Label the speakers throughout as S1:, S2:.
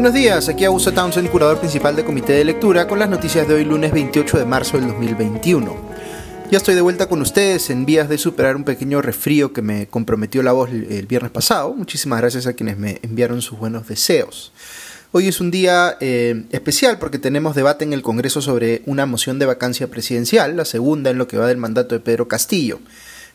S1: Buenos días, aquí Augusto Townsend, curador principal del Comité de Lectura, con las noticias de hoy lunes 28 de marzo del 2021. Ya estoy de vuelta con ustedes en vías de superar un pequeño resfrío que me comprometió la voz el viernes pasado. Muchísimas gracias a quienes me enviaron sus buenos deseos. Hoy es un día eh, especial porque tenemos debate en el Congreso sobre una moción de vacancia presidencial, la segunda en lo que va del mandato de Pedro Castillo.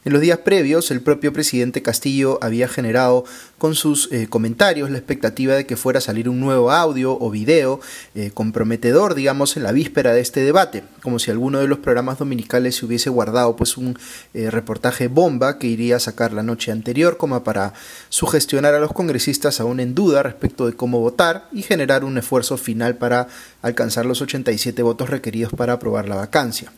S1: En los días previos, el propio presidente Castillo había generado con sus eh, comentarios la expectativa de que fuera a salir un nuevo audio o video eh, comprometedor, digamos, en la víspera de este debate, como si alguno de los programas dominicales se hubiese guardado pues un eh, reportaje bomba que iría a sacar la noche anterior como para sugestionar a los congresistas aún en duda respecto de cómo votar y generar un esfuerzo final para alcanzar los 87 votos requeridos para aprobar la vacancia.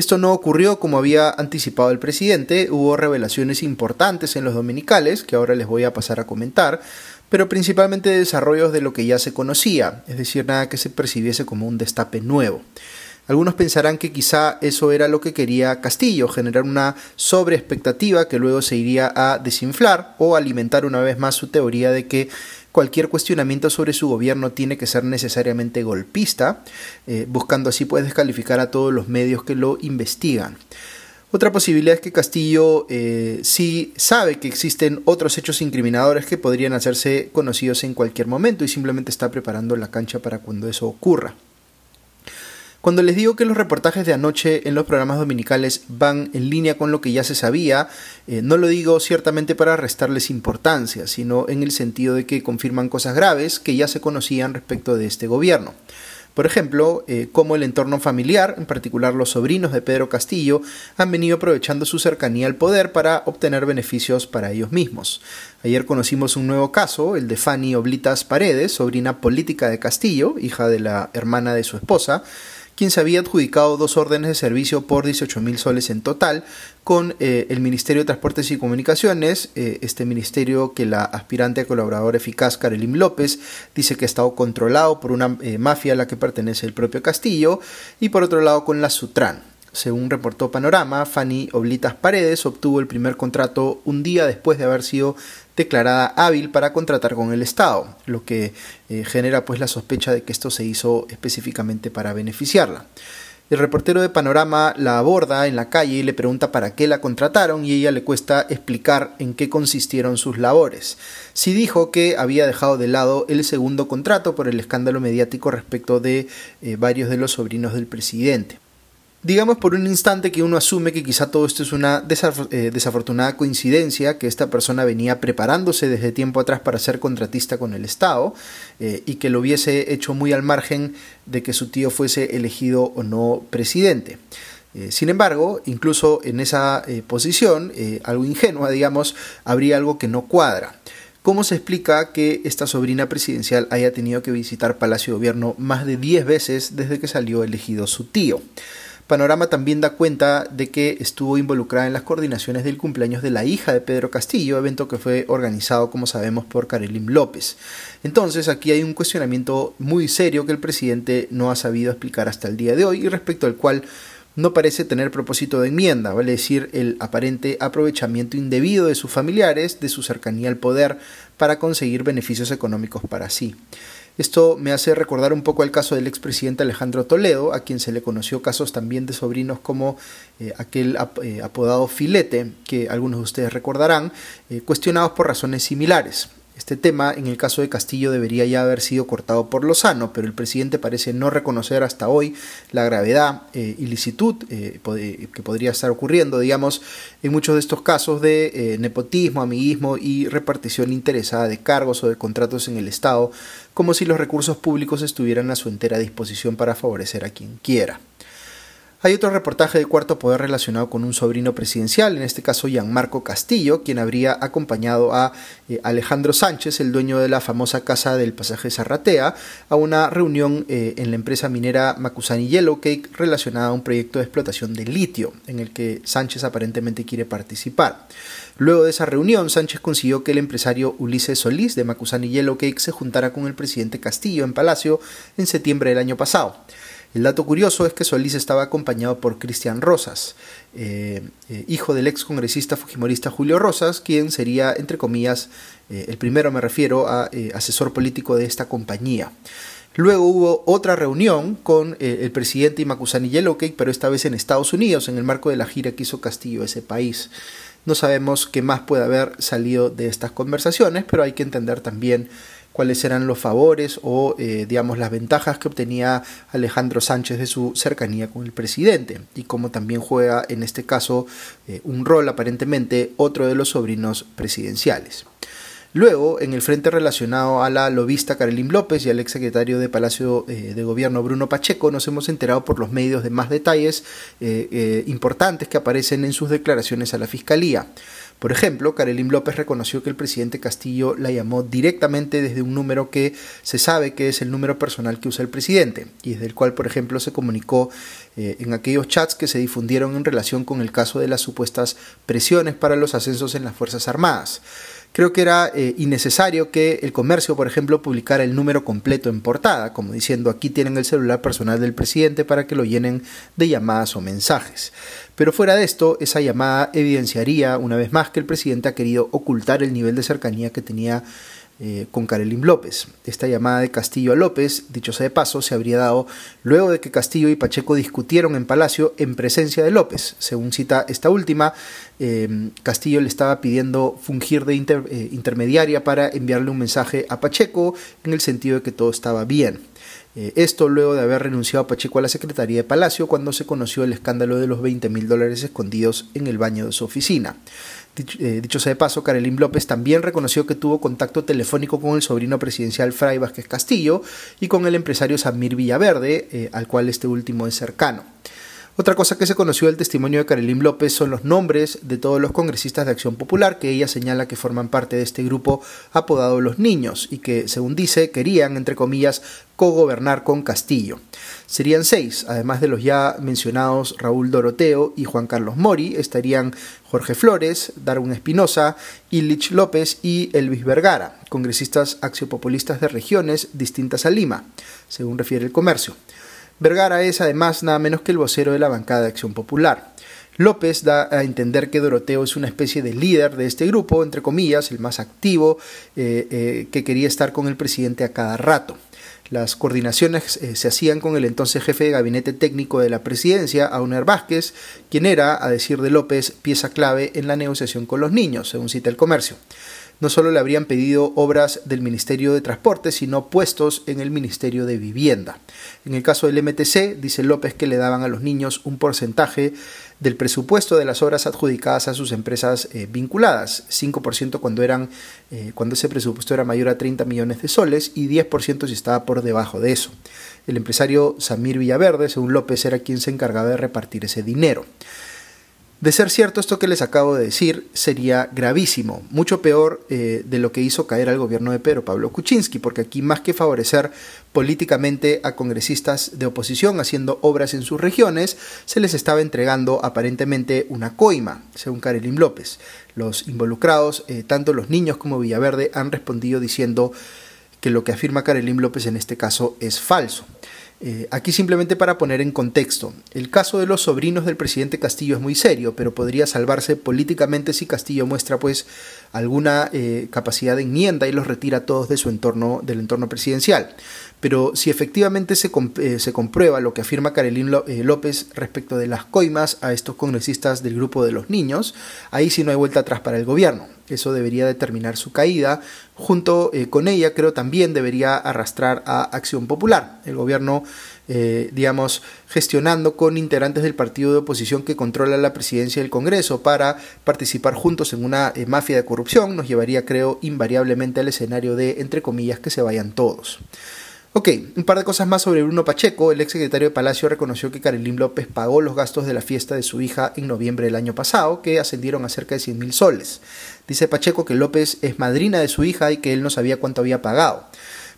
S1: Esto no ocurrió como había anticipado el presidente, hubo revelaciones importantes en los dominicales, que ahora les voy a pasar a comentar, pero principalmente desarrollos de lo que ya se conocía, es decir, nada que se percibiese como un destape nuevo. Algunos pensarán que quizá eso era lo que quería Castillo, generar una sobreexpectativa que luego se iría a desinflar o alimentar una vez más su teoría de que cualquier cuestionamiento sobre su gobierno tiene que ser necesariamente golpista, eh, buscando así pues descalificar a todos los medios que lo investigan. Otra posibilidad es que Castillo eh, sí sabe que existen otros hechos incriminadores que podrían hacerse conocidos en cualquier momento y simplemente está preparando la cancha para cuando eso ocurra. Cuando les digo que los reportajes de anoche en los programas dominicales van en línea con lo que ya se sabía, eh, no lo digo ciertamente para restarles importancia, sino en el sentido de que confirman cosas graves que ya se conocían respecto de este gobierno. Por ejemplo, eh, cómo el entorno familiar, en particular los sobrinos de Pedro Castillo, han venido aprovechando su cercanía al poder para obtener beneficios para ellos mismos. Ayer conocimos un nuevo caso, el de Fanny Oblitas Paredes, sobrina política de Castillo, hija de la hermana de su esposa, quien se había adjudicado dos órdenes de servicio por 18 mil soles en total con eh, el Ministerio de Transportes y Comunicaciones, eh, este ministerio que la aspirante a colaborador eficaz Karelim López dice que ha estado controlado por una eh, mafia a la que pertenece el propio Castillo, y por otro lado con la Sutran. Según reportó Panorama, Fanny Oblitas Paredes obtuvo el primer contrato un día después de haber sido declarada hábil para contratar con el Estado, lo que eh, genera pues la sospecha de que esto se hizo específicamente para beneficiarla. El reportero de Panorama la aborda en la calle y le pregunta para qué la contrataron y ella le cuesta explicar en qué consistieron sus labores. Sí dijo que había dejado de lado el segundo contrato por el escándalo mediático respecto de eh, varios de los sobrinos del presidente. Digamos por un instante que uno asume que quizá todo esto es una eh, desafortunada coincidencia, que esta persona venía preparándose desde tiempo atrás para ser contratista con el Estado eh, y que lo hubiese hecho muy al margen de que su tío fuese elegido o no presidente. Eh, sin embargo, incluso en esa posición, algo ingenua, digamos, habría algo que no cuadra. ¿Cómo se explica que esta sobrina presidencial haya tenido que visitar Palacio de Gobierno más de 10 veces desde que salió elegido su tío? Panorama también da cuenta de que estuvo involucrada en las coordinaciones del cumpleaños de la hija de Pedro Castillo, evento que fue organizado, como sabemos, por Karelim López. Entonces, aquí hay un cuestionamiento muy serio que el presidente no ha sabido explicar hasta el día de hoy y respecto al cual no parece tener propósito de enmienda, vale decir, el aparente aprovechamiento indebido de sus familiares, de su cercanía al poder, para conseguir beneficios económicos para sí. Esto me hace recordar un poco el caso del expresidente Alejandro Toledo, a quien se le conoció casos también de sobrinos como eh, aquel eh, apodado filete, que algunos de ustedes recordarán, eh, cuestionados por razones similares. Este tema, en el caso de Castillo, debería ya haber sido cortado por Lozano, pero el presidente parece no reconocer hasta hoy la gravedad eh, y licitud eh, que podría estar ocurriendo, digamos, en muchos de estos casos de eh, nepotismo, amiguismo y repartición interesada de cargos o de contratos en el Estado, como si los recursos públicos estuvieran a su entera disposición para favorecer a quien quiera. Hay otro reportaje de Cuarto Poder relacionado con un sobrino presidencial, en este caso Gianmarco Castillo, quien habría acompañado a eh, Alejandro Sánchez, el dueño de la famosa casa del pasaje Zarratea, a una reunión eh, en la empresa minera Macusani Yellowcake relacionada a un proyecto de explotación de litio, en el que Sánchez aparentemente quiere participar. Luego de esa reunión, Sánchez consiguió que el empresario Ulises Solís de Macusani Yellowcake se juntara con el presidente Castillo en Palacio en septiembre del año pasado. El dato curioso es que Solís estaba acompañado por Cristian Rosas, eh, eh, hijo del ex congresista fujimorista Julio Rosas, quien sería, entre comillas, eh, el primero me refiero a asesor político de esta compañía. Luego hubo otra reunión con el presidente Imakusani Yellowcake, pero esta vez en Estados Unidos, en el marco de la gira que hizo Castillo ese país. No sabemos qué más puede haber salido de estas conversaciones, pero hay que entender también cuáles eran los favores o, eh, digamos, las ventajas que obtenía Alejandro Sánchez de su cercanía con el presidente y cómo también juega en este caso eh, un rol aparentemente otro de los sobrinos presidenciales. Luego, en el frente relacionado a la lobista Carolín López y al exsecretario de Palacio eh, de Gobierno Bruno Pacheco, nos hemos enterado por los medios de más detalles importantes que aparecen en sus declaraciones a la Fiscalía. Por ejemplo, Karelim López reconoció que el presidente Castillo la llamó directamente desde un número que se sabe que es el número personal que usa el presidente y desde el cual, por ejemplo, se comunicó eh, en aquellos chats que se difundieron en relación con el caso de las supuestas presiones para los ascensos en las Fuerzas Armadas. Creo que era eh, innecesario que el comercio, por ejemplo, publicara el número completo en portada, como diciendo aquí tienen el celular personal del presidente para que lo llenen de llamadas o mensajes. Pero fuera de esto, esa llamada evidenciaría una vez más que el presidente ha querido ocultar el nivel de cercanía que tenía eh, con Karelin López. Esta llamada de Castillo a López, dicho sea de paso, se habría dado luego de que Castillo y Pacheco discutieron en Palacio en presencia de López. Según cita esta última, em, Castillo le estaba pidiendo fungir de eh, intermediaria para enviarle un mensaje a Pacheco en el sentido de que todo estaba bien. Eh, esto luego de haber renunciado Pacheco a la Secretaría de Palacio cuando se conoció el escándalo de los 20 mil dólares escondidos en el baño de su oficina. Eh, dicho, sea de paso, Karelín López también reconoció que tuvo contacto telefónico con el sobrino presidencial Fray Vázquez Castillo y con el empresario Samir Villaverde, eh, al cual este último es cercano. Otra cosa que se conoció del testimonio de Karelín López son los nombres de todos los congresistas de Acción Popular que ella señala que forman parte de este grupo apodado Los Niños y que, según dice, querían, entre comillas, cogobernar con Castillo. Serían seis, además de los ya mencionados Raúl Doroteo y Juan Carlos Mori, estarían Jorge Flores, Darwin Espinosa, Illich López y Elvis Vergara, congresistas axiopopulistas de regiones distintas a Lima, según refiere el comercio. Vergara es además nada menos que el vocero de la bancada de Acción Popular. López da a entender que Doroteo es una especie de líder de este grupo, entre comillas, el más activo, eh, eh, que quería estar con el presidente a cada rato. Las coordinaciones eh, se hacían con el entonces jefe de gabinete técnico de la presidencia, Auner Vázquez, quien era, a decir de López, pieza clave en la negociación con los niños, según cita el comercio no solo le habrían pedido obras del Ministerio de Transporte, sino puestos en el Ministerio de Vivienda. En el caso del MTC, dice López que le daban a los niños un porcentaje del presupuesto de las obras adjudicadas a sus empresas eh, vinculadas, 5% cuando, eran, eh, cuando ese presupuesto era mayor a 30 millones de soles y 10% si estaba por debajo de eso. El empresario Samir Villaverde, según López, era quien se encargaba de repartir ese dinero. De ser cierto esto que les acabo de decir, sería gravísimo, mucho peor eh, de lo que hizo caer al gobierno de Pedro Pablo Kuczynski, porque aquí más que favorecer políticamente a congresistas de oposición haciendo obras en sus regiones, se les estaba entregando aparentemente una coima, según Karelim López. Los involucrados, eh, tanto los niños como Villaverde, han respondido diciendo que lo que afirma Karelim López en este caso es falso. Eh, aquí simplemente para poner en contexto, el caso de los sobrinos del presidente Castillo es muy serio, pero podría salvarse políticamente si Castillo muestra pues alguna eh, capacidad de enmienda y los retira todos de su entorno, del entorno presidencial. Pero si efectivamente se, eh, comprueba lo que afirma Carolín López respecto de las coimas a estos congresistas del grupo de los niños, ahí sí no hay vuelta atrás para el gobierno. Eso debería determinar su caída. Junto con ella, creo también debería arrastrar a Acción Popular, el gobierno, eh, digamos, gestionando con integrantes del partido de oposición que controla la presidencia del Congreso para participar juntos en una eh, mafia de corrupción, nos llevaría, creo, invariablemente al escenario de, entre comillas, que se vayan todos. Ok, un par de cosas más sobre Bruno Pacheco. El ex secretario de Palacio reconoció que Carolín López pagó los gastos de la fiesta de su hija en noviembre del año pasado, que ascendieron a cerca de 100 mil soles. Dice Pacheco que López es madrina de su hija y que él no sabía cuánto había pagado.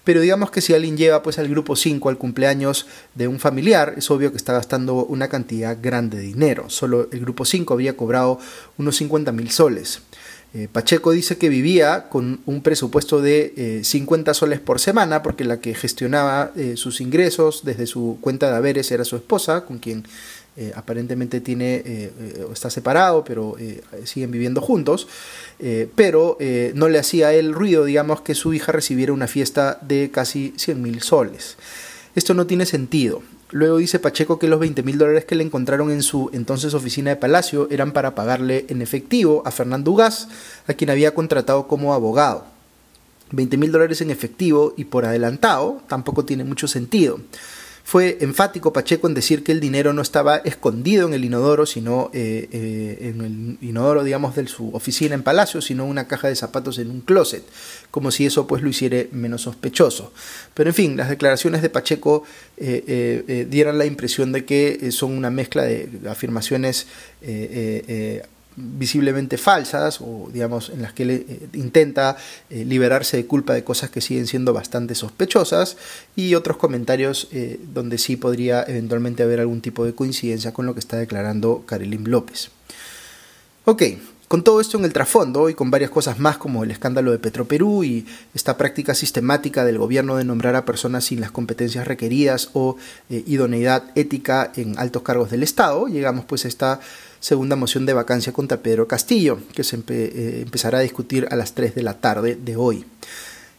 S1: Pero digamos que si alguien lleva pues al grupo 5 al cumpleaños de un familiar, es obvio que está gastando una cantidad grande de dinero. Solo el grupo 5 había cobrado unos 50 mil soles. Eh, Pacheco dice que vivía con un presupuesto de 50 soles por semana porque la que gestionaba sus ingresos desde su cuenta de haberes era su esposa, con quien aparentemente tiene está separado, pero siguen viviendo juntos. pero no le hacía él ruido, digamos, que su hija recibiera una fiesta de casi 100 mil soles. Esto no tiene sentido. Luego dice Pacheco que los 20 mil dólares que le encontraron en su entonces oficina de Palacio eran para pagarle en efectivo a Fernando Ugas, a quien había contratado como abogado. 20 mil dólares en efectivo y por adelantado tampoco tiene mucho sentido. Fue enfático Pacheco en decir que el dinero no estaba escondido en el inodoro, sino eh, eh, en el inodoro, digamos, de su oficina en Palacio, sino una caja de zapatos en un closet, como si eso pues lo hiciera menos sospechoso. Pero en fin, las declaraciones de Pacheco eh, dieran la impresión de que son una mezcla de afirmaciones visiblemente falsas o digamos en las que él eh, intenta eh, liberarse de culpa de cosas que siguen siendo bastante sospechosas y otros comentarios eh, donde sí podría eventualmente haber algún tipo de coincidencia con lo que está declarando Karelim López. Ok, con todo esto en el trasfondo y con varias cosas más como el escándalo de Petroperú y esta práctica sistemática del gobierno de nombrar a personas sin las competencias requeridas o idoneidad ética en altos cargos del Estado, llegamos pues a esta segunda moción de vacancia contra Pedro Castillo, que se eh, empezará a discutir a las 3 de la tarde de hoy.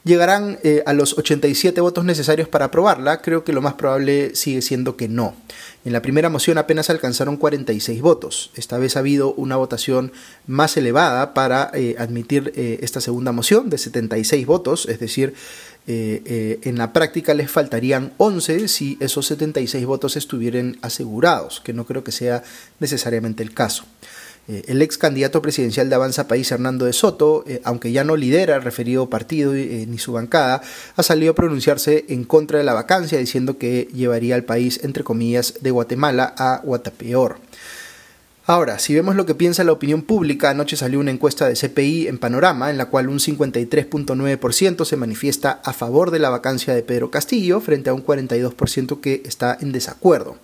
S1: ¿Llegarán eh, a los 87 votos necesarios para aprobarla? Creo que lo más probable sigue siendo que no. En la primera moción apenas alcanzaron 46 votos. Esta vez ha habido una votación más elevada para eh, admitir esta segunda moción de 76 votos, es decir, eh, eh, en la práctica les faltarían 11 si esos 76 votos estuvieran asegurados, que no creo que sea necesariamente el caso. Eh, el ex candidato presidencial de Avanza País, Hernando de Soto, aunque ya no lidera el referido partido ni su bancada, ha salido a pronunciarse en contra de la vacancia, diciendo que llevaría al país, entre comillas, de Guatemala a Guatapeor. Ahora, si vemos lo que piensa la opinión pública, anoche salió una encuesta de CPI en Panorama en la cual un 53.9% se manifiesta a favor de la vacancia de Pedro Castillo frente a un 42% que está en desacuerdo.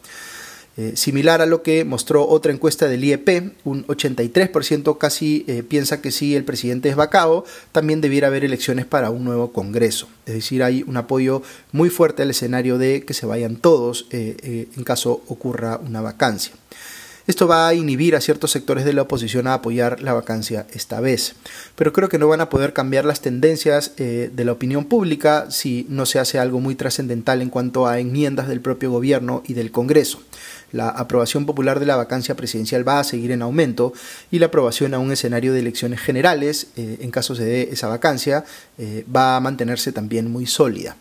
S1: Eh, similar a lo que mostró otra encuesta del IEP, un 83% casi eh, piensa que si el presidente es vacado, también debiera haber elecciones para un nuevo Congreso. Es decir, hay un apoyo muy fuerte al escenario de que se vayan todos eh, en caso ocurra una vacancia. Esto va a inhibir a ciertos sectores de la oposición a apoyar la vacancia esta vez. Pero creo que no van a poder cambiar las tendencias de la opinión pública si no se hace algo muy trascendental en cuanto a enmiendas del propio gobierno y del Congreso. La aprobación popular de la vacancia presidencial va a seguir en aumento y la aprobación a un escenario de elecciones generales, eh, en caso se dé esa vacancia, eh, va a mantenerse también muy sólida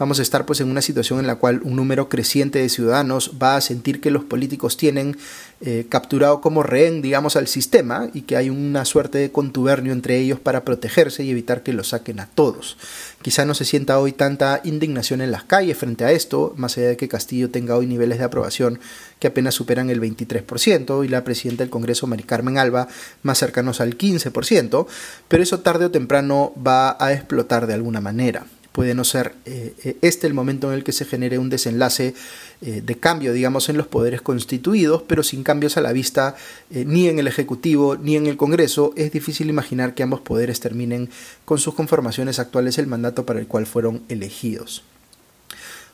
S1: vamos a estar pues en una situación en la cual un número creciente de ciudadanos va a sentir que los políticos tienen eh, capturado como rehén, digamos, al sistema y que hay una suerte de contubernio entre ellos para protegerse y evitar que lo saquen a todos. Quizá no se sienta hoy tanta indignación en las calles frente a esto, más allá de que Castillo tenga hoy niveles de aprobación que apenas superan el 23% y la presidenta del Congreso, Mari Carmen Alba, más cercanos al 15%, pero eso tarde o temprano va a explotar de alguna manera puede no ser eh, eh, este el momento en el que se genere un desenlace eh, de cambio, digamos, en los poderes constituidos, pero sin cambios a la vista ni en el Ejecutivo ni en el Congreso, es difícil imaginar que ambos poderes terminen con sus conformaciones actuales el mandato para el cual fueron elegidos.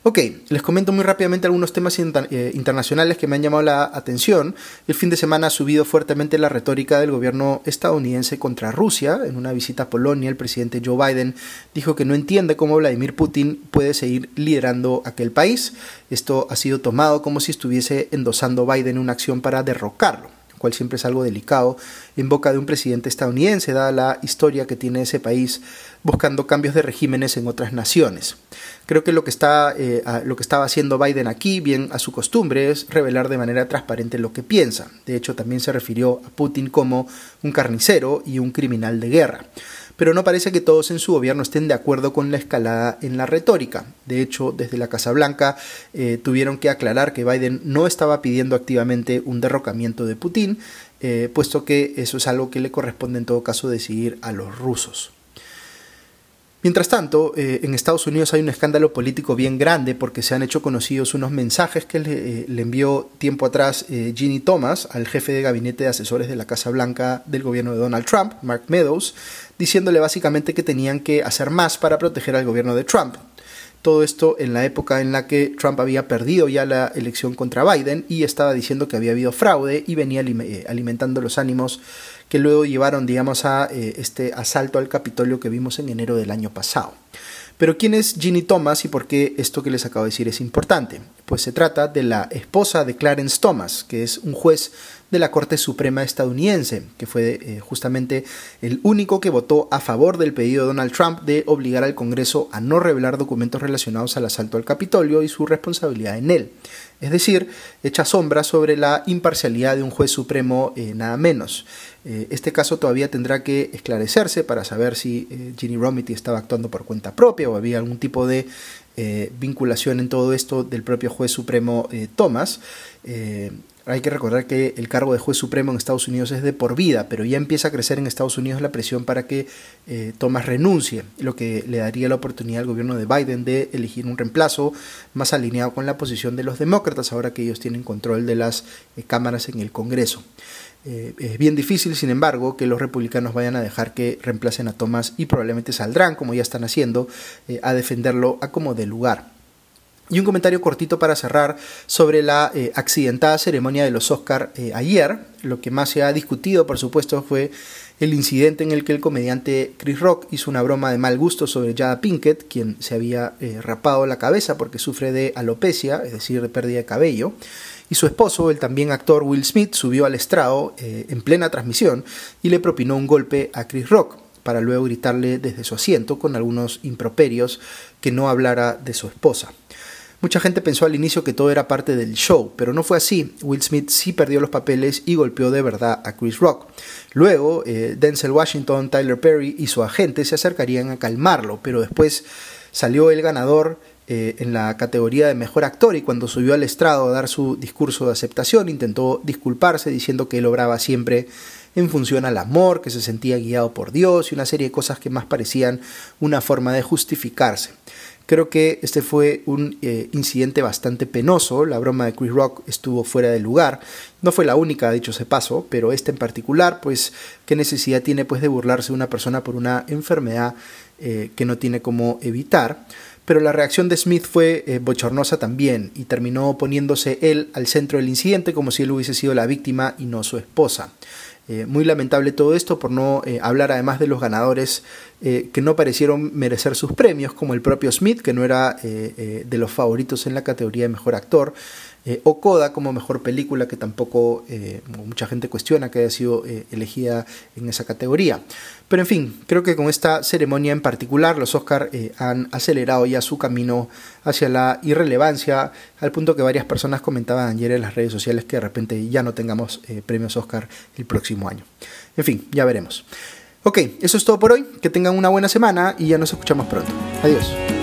S1: Ok, les comento muy rápidamente algunos temas eh, internacionales que me han llamado la atención. El fin de semana ha subido fuertemente la retórica del gobierno estadounidense contra Rusia. En una visita a Polonia, el presidente Joe Biden dijo que no entiende cómo Vladimir Putin puede seguir liderando aquel país. Esto ha sido tomado como si estuviese endosando Biden una acción para derrocarlo cual siempre es algo delicado, en boca de un presidente estadounidense, dada la historia que tiene ese país buscando cambios de regímenes en otras naciones. Creo que lo que, está, eh, lo que estaba haciendo Biden aquí, bien a su costumbre, es revelar de manera transparente lo que piensa. De hecho, también se refirió a Putin como un carnicero y un criminal de guerra pero no parece que todos en su gobierno estén de acuerdo con la escalada en la retórica. De hecho, desde la Casa Blanca eh, tuvieron que aclarar que Biden no estaba pidiendo activamente un derrocamiento de Putin, eh, puesto que eso es algo que le corresponde en todo caso decidir a los rusos. Mientras tanto, eh, en Estados Unidos hay un escándalo político bien grande porque se han hecho conocidos unos mensajes que le, eh, envió tiempo atrás eh, Ginny Thomas al jefe de gabinete de asesores de la Casa Blanca del gobierno de Donald Trump, Mark Meadows, diciéndole básicamente que tenían que hacer más para proteger al gobierno de Trump. Todo esto en la época en la que Trump había perdido ya la elección contra Biden y estaba diciendo que había habido fraude y venía alimentando los ánimos que luego llevaron, digamos, a eh, este asalto al Capitolio que vimos en enero del año pasado. Pero ¿quién es Ginny Thomas y por qué esto que les acabo de decir es importante? Pues se trata de la esposa de Clarence Thomas, que es un juez de la Corte Suprema estadounidense, que fue eh, justamente el único que votó a favor del pedido de Donald Trump de obligar al Congreso a no revelar documentos relacionados al asalto al Capitolio y su responsabilidad en él. Es decir, echa sombra sobre la imparcialidad de un juez supremo eh, nada menos. Eh, este caso todavía tendrá que esclarecerse para saber si Ginny Romity estaba actuando por cuenta propia o había algún tipo de vinculación en todo esto del propio juez supremo Thomas. Hay que recordar que el cargo de juez supremo en Estados Unidos es de por vida, pero ya empieza a crecer en Estados Unidos la presión para que eh, Thomas renuncie, lo que le daría la oportunidad al gobierno de Biden de elegir un reemplazo más alineado con la posición de los demócratas, ahora que ellos tienen control de las eh, cámaras en el Congreso. Eh, es bien difícil, sin embargo, que los republicanos vayan a dejar que reemplacen a Thomas y probablemente saldrán, como ya están haciendo, a defenderlo a como de lugar. Y un comentario cortito para cerrar sobre la eh, accidentada ceremonia de los Oscar eh, ayer. Lo que más se ha discutido, por supuesto, fue el incidente en el que el comediante Chris Rock hizo una broma de mal gusto sobre Jada Pinkett, quien se había eh, rapado la cabeza porque sufre de alopecia, es decir, de pérdida de cabello. Y su esposo, el también actor Will Smith, subió al estrado en plena transmisión y le propinó un golpe a Chris Rock para luego gritarle desde su asiento con algunos improperios que no hablara de su esposa. Mucha gente pensó al inicio que todo era parte del show, pero no fue así. Will Smith sí perdió los papeles y golpeó de verdad a Chris Rock. Luego, eh, Denzel Washington, Tyler Perry y su agente se acercarían a calmarlo, pero después salió el ganador eh, en la categoría de mejor actor y cuando subió al estrado a dar su discurso de aceptación intentó disculparse diciendo que él obraba siempre en función al amor, que se sentía guiado por Dios y una serie de cosas que más parecían una forma de justificarse. Creo que este fue un eh, incidente bastante penoso. La broma de Chris Rock estuvo fuera de lugar. No fue la única, dicho se paso, pero este en particular, pues, ¿qué necesidad tiene pues de burlarse de una persona por una enfermedad eh, que no tiene cómo evitar? Pero la reacción de Smith fue eh, bochornosa también y terminó poniéndose él al centro del incidente como si él hubiese sido la víctima y no su esposa. Eh, muy lamentable todo esto por no eh, hablar además de los ganadores que no parecieron merecer sus premios, como el propio Smith, que no era de los favoritos en la categoría de mejor actor, o Coda como mejor película, que tampoco mucha gente cuestiona que haya sido elegida en esa categoría. Pero en fin, creo que con esta ceremonia en particular los Oscar han acelerado ya su camino hacia la irrelevancia, al punto que varias personas comentaban ayer en las redes sociales que de repente ya no tengamos premios Oscar el próximo año. En fin, ya veremos. Ok, eso es todo por hoy. Que tengan una buena semana y ya nos escuchamos pronto. Adiós.